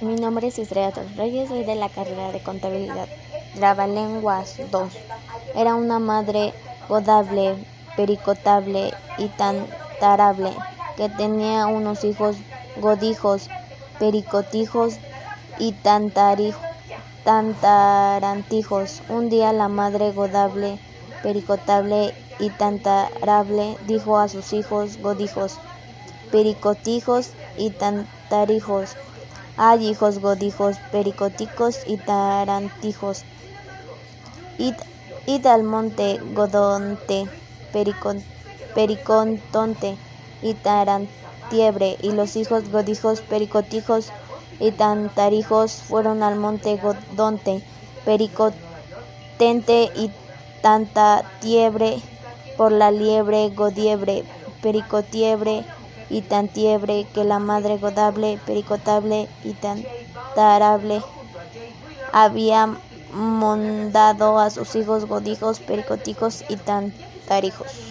Mi nombre es Estrella Reyes, soy de la carrera de contabilidad. Trabalenguas 2. Era una madre godable, pericotable y tantarable, que tenía unos hijos godijos, pericotijos y tantarantijos. Un día la madre godable, pericotable y tantarable dijo a sus hijos godijos, pericotijos y tantarijos, hay hijos godijos, pericoticos y tarantijos. Id, al monte godonte, pericontonte y tarantiebre. Y los hijos godijos, pericotijos y tantarijos fueron al monte godonte, pericotente y tantatiebre por la liebre godiebre, pericotiebre y tantiebre que la madre godable, pericotable y tantarable había mondado a sus hijos godijos, pericoticos y tantarijos.